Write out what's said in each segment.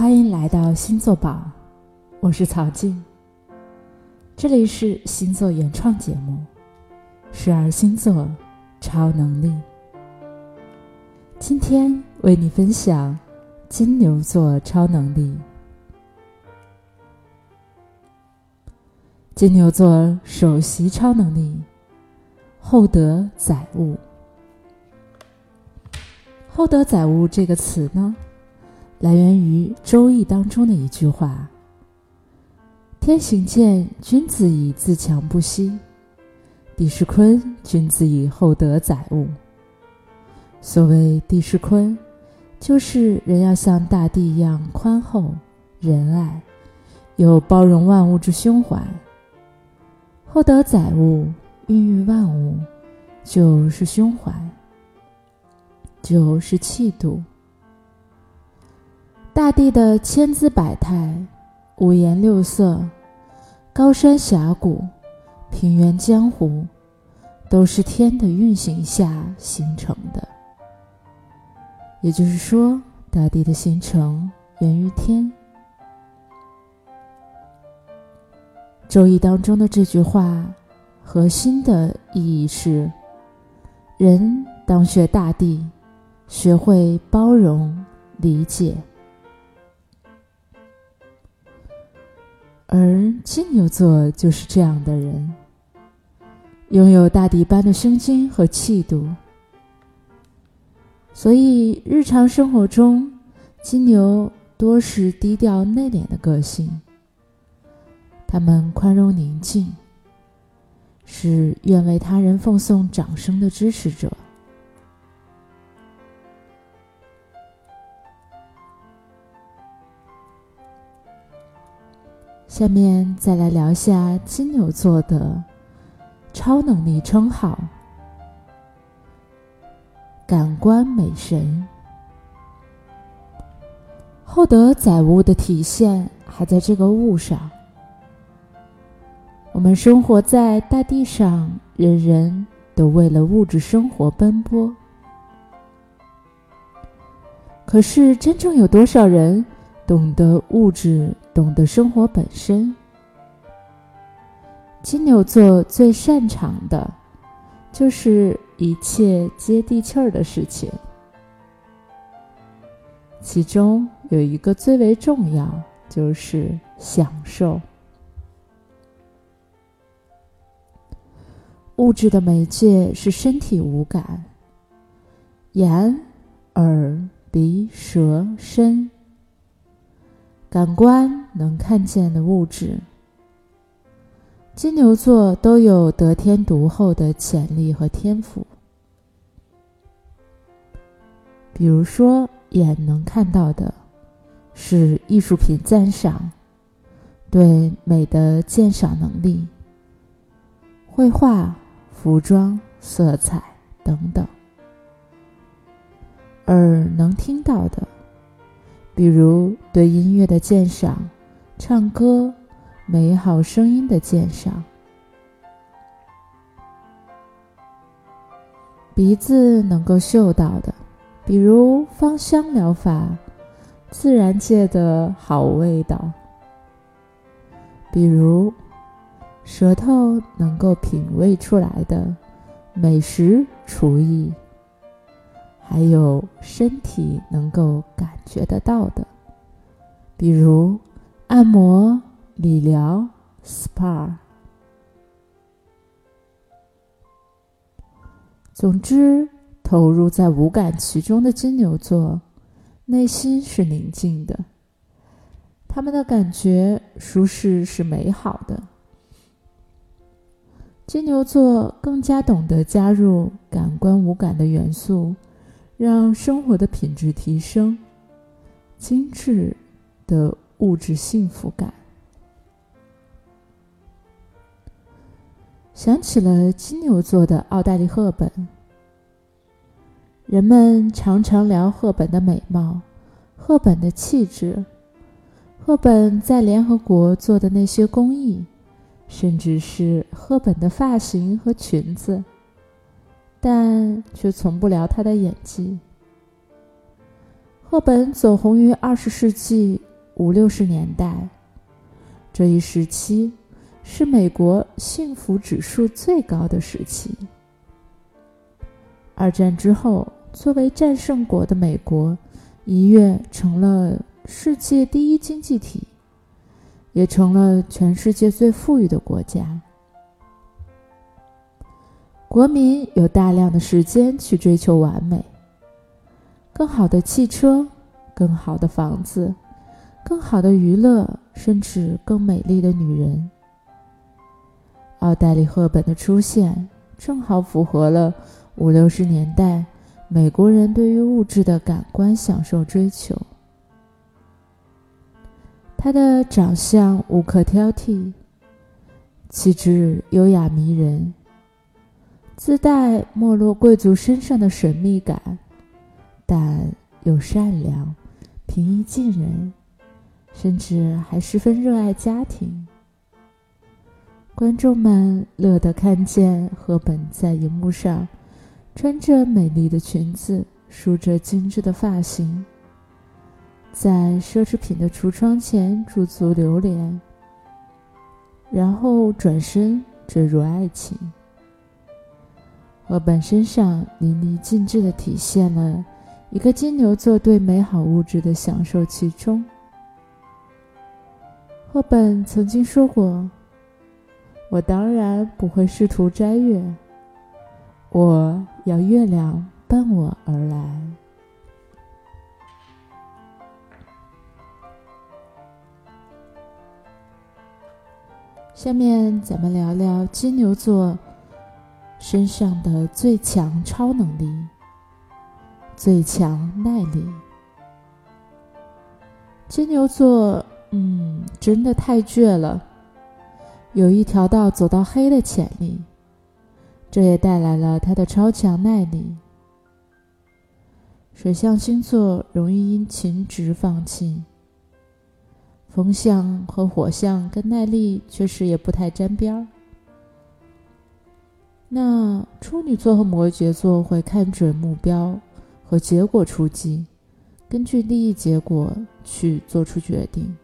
欢迎来到星座榜，我是曹静。这里是星座原创节目《十二星座超能力》。今天为你分享金牛座超能力。金牛座首席超能力：厚德载物。厚德载物这个词呢？来源于《周易》当中的一句话：“天行健，君子以自强不息；地势坤，君子以厚德载物。”所谓地势坤，就是人要像大地一样宽厚、仁爱，有包容万物之胸怀；厚德载物，孕育万物，就是胸怀，就是气度。大地的千姿百态、五颜六色、高山峡谷、平原江湖，都是天的运行下形成的。也就是说，大地的形成源于天。周易当中的这句话，核心的意义是：人当学大地，学会包容、理解。而金牛座就是这样的人，拥有大地般的胸襟和气度，所以日常生活中，金牛多是低调内敛的个性。他们宽容宁静，是愿为他人奉送掌声的支持者。下面再来聊下金牛座的超能力称号——感官美神。厚德载物的体现还在这个物上。我们生活在大地上，人人都为了物质生活奔波。可是，真正有多少人懂得物质？懂得生活本身，金牛座最擅长的，就是一切接地气儿的事情。其中有一个最为重要，就是享受。物质的媒介是身体五感：眼、耳、鼻、舌、身。感官能看见的物质，金牛座都有得天独厚的潜力和天赋。比如说，眼能看到的是艺术品赞赏，对美的鉴赏能力，绘画、服装、色彩等等；耳能听到的。比如对音乐的鉴赏，唱歌美好声音的鉴赏；鼻子能够嗅到的，比如芳香疗法、自然界的好味道；比如舌头能够品味出来的美食厨艺。还有身体能够感觉得到的，比如按摩、理疗、SPA。总之，投入在五感其中的金牛座，内心是宁静的，他们的感觉舒适是美好的。金牛座更加懂得加入感官五感的元素。让生活的品质提升，精致的物质幸福感。想起了金牛座的奥黛丽·赫本，人们常常聊赫本的美貌、赫本的气质、赫本在联合国做的那些公益，甚至是赫本的发型和裙子。但却从不聊他的演技。赫本走红于二十世纪五六十年代，这一时期是美国幸福指数最高的时期。二战之后，作为战胜国的美国一跃成了世界第一经济体，也成了全世界最富裕的国家。国民有大量的时间去追求完美，更好的汽车，更好的房子，更好的娱乐，甚至更美丽的女人。奥黛丽·赫本的出现，正好符合了五六十年代美国人对于物质的感官享受追求。她的长相无可挑剔，气质优雅迷人。自带没落贵族身上的神秘感，但又善良、平易近人，甚至还十分热爱家庭。观众们乐得看见赫本在荧幕上穿着美丽的裙子，梳着精致的发型，在奢侈品的橱窗前驻足流连，然后转身坠入爱情。赫本身上淋漓尽致地体现了一个金牛座对美好物质的享受其中。赫本曾经说过：“我当然不会试图摘月，我要月亮伴我而来。”下面咱们聊聊金牛座。身上的最强超能力，最强耐力。金牛座，嗯，真的太倔了，有一条道走到黑的潜力，这也带来了他的超强耐力。水象星座容易因情执放弃，风象和火象跟耐力确实也不太沾边儿。那处女座和摩羯座会看准目标和结果出击，根据利益结果去做出决定。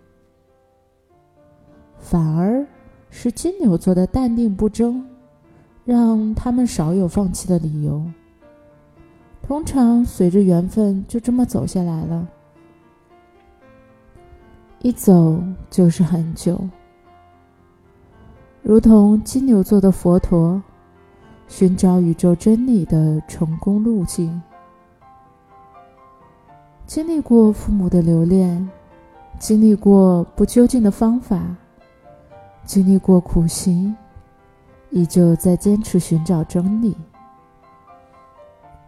反而是金牛座的淡定不争，让他们少有放弃的理由。通常随着缘分就这么走下来了，一走就是很久，如同金牛座的佛陀。寻找宇宙真理的成功路径，经历过父母的留恋，经历过不究竟的方法，经历过苦行，依旧在坚持寻找真理，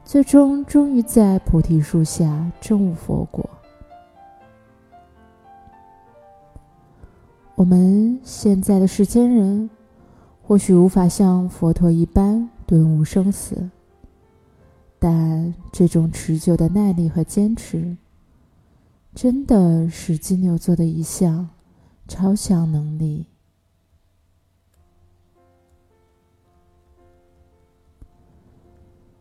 最终终于在菩提树下证悟佛果。我们现在的世间人。或许无法像佛陀一般顿悟生死，但这种持久的耐力和坚持，真的是金牛座的一项超强能力。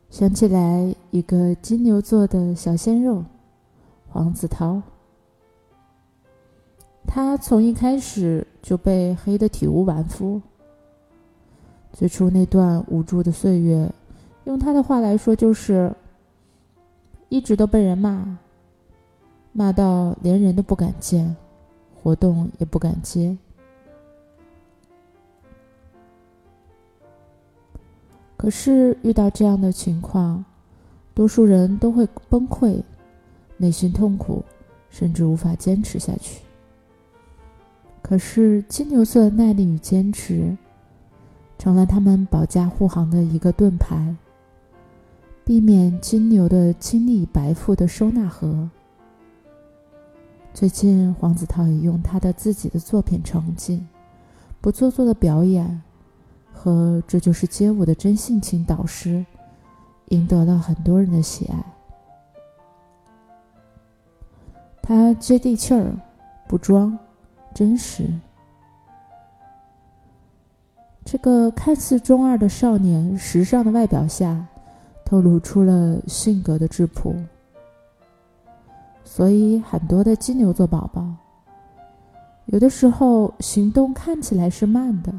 想起来一个金牛座的小鲜肉黄子韬，他从一开始就被黑的体无完肤。最初那段无助的岁月，用他的话来说，就是一直都被人骂，骂到连人都不敢见，活动也不敢接。可是遇到这样的情况，多数人都会崩溃，内心痛苦，甚至无法坚持下去。可是金牛座的耐力与坚持。成了他们保驾护航的一个盾牌，避免金牛的精力白富的收纳盒。最近，黄子韬也用他的自己的作品成绩、不做作的表演和这就是街舞的真性情导师，赢得了很多人的喜爱。他接地气儿，不装，真实。这个看似中二的少年，时尚的外表下，透露出了性格的质朴。所以，很多的金牛座宝宝有的时候行动看起来是慢的，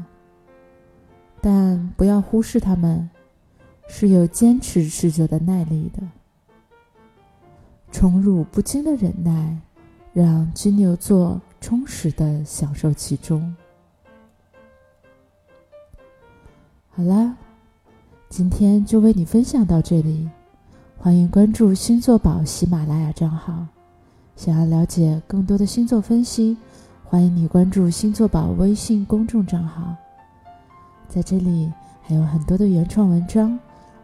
但不要忽视他们是有坚持持久的耐力的。宠辱不惊的忍耐，让金牛座充实的享受其中。好了，今天就为你分享到这里。欢迎关注星座宝喜马拉雅账号。想要了解更多的星座分析，欢迎你关注星座宝微信公众账号。在这里还有很多的原创文章，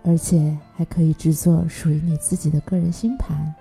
而且还可以制作属于你自己的个人星盘。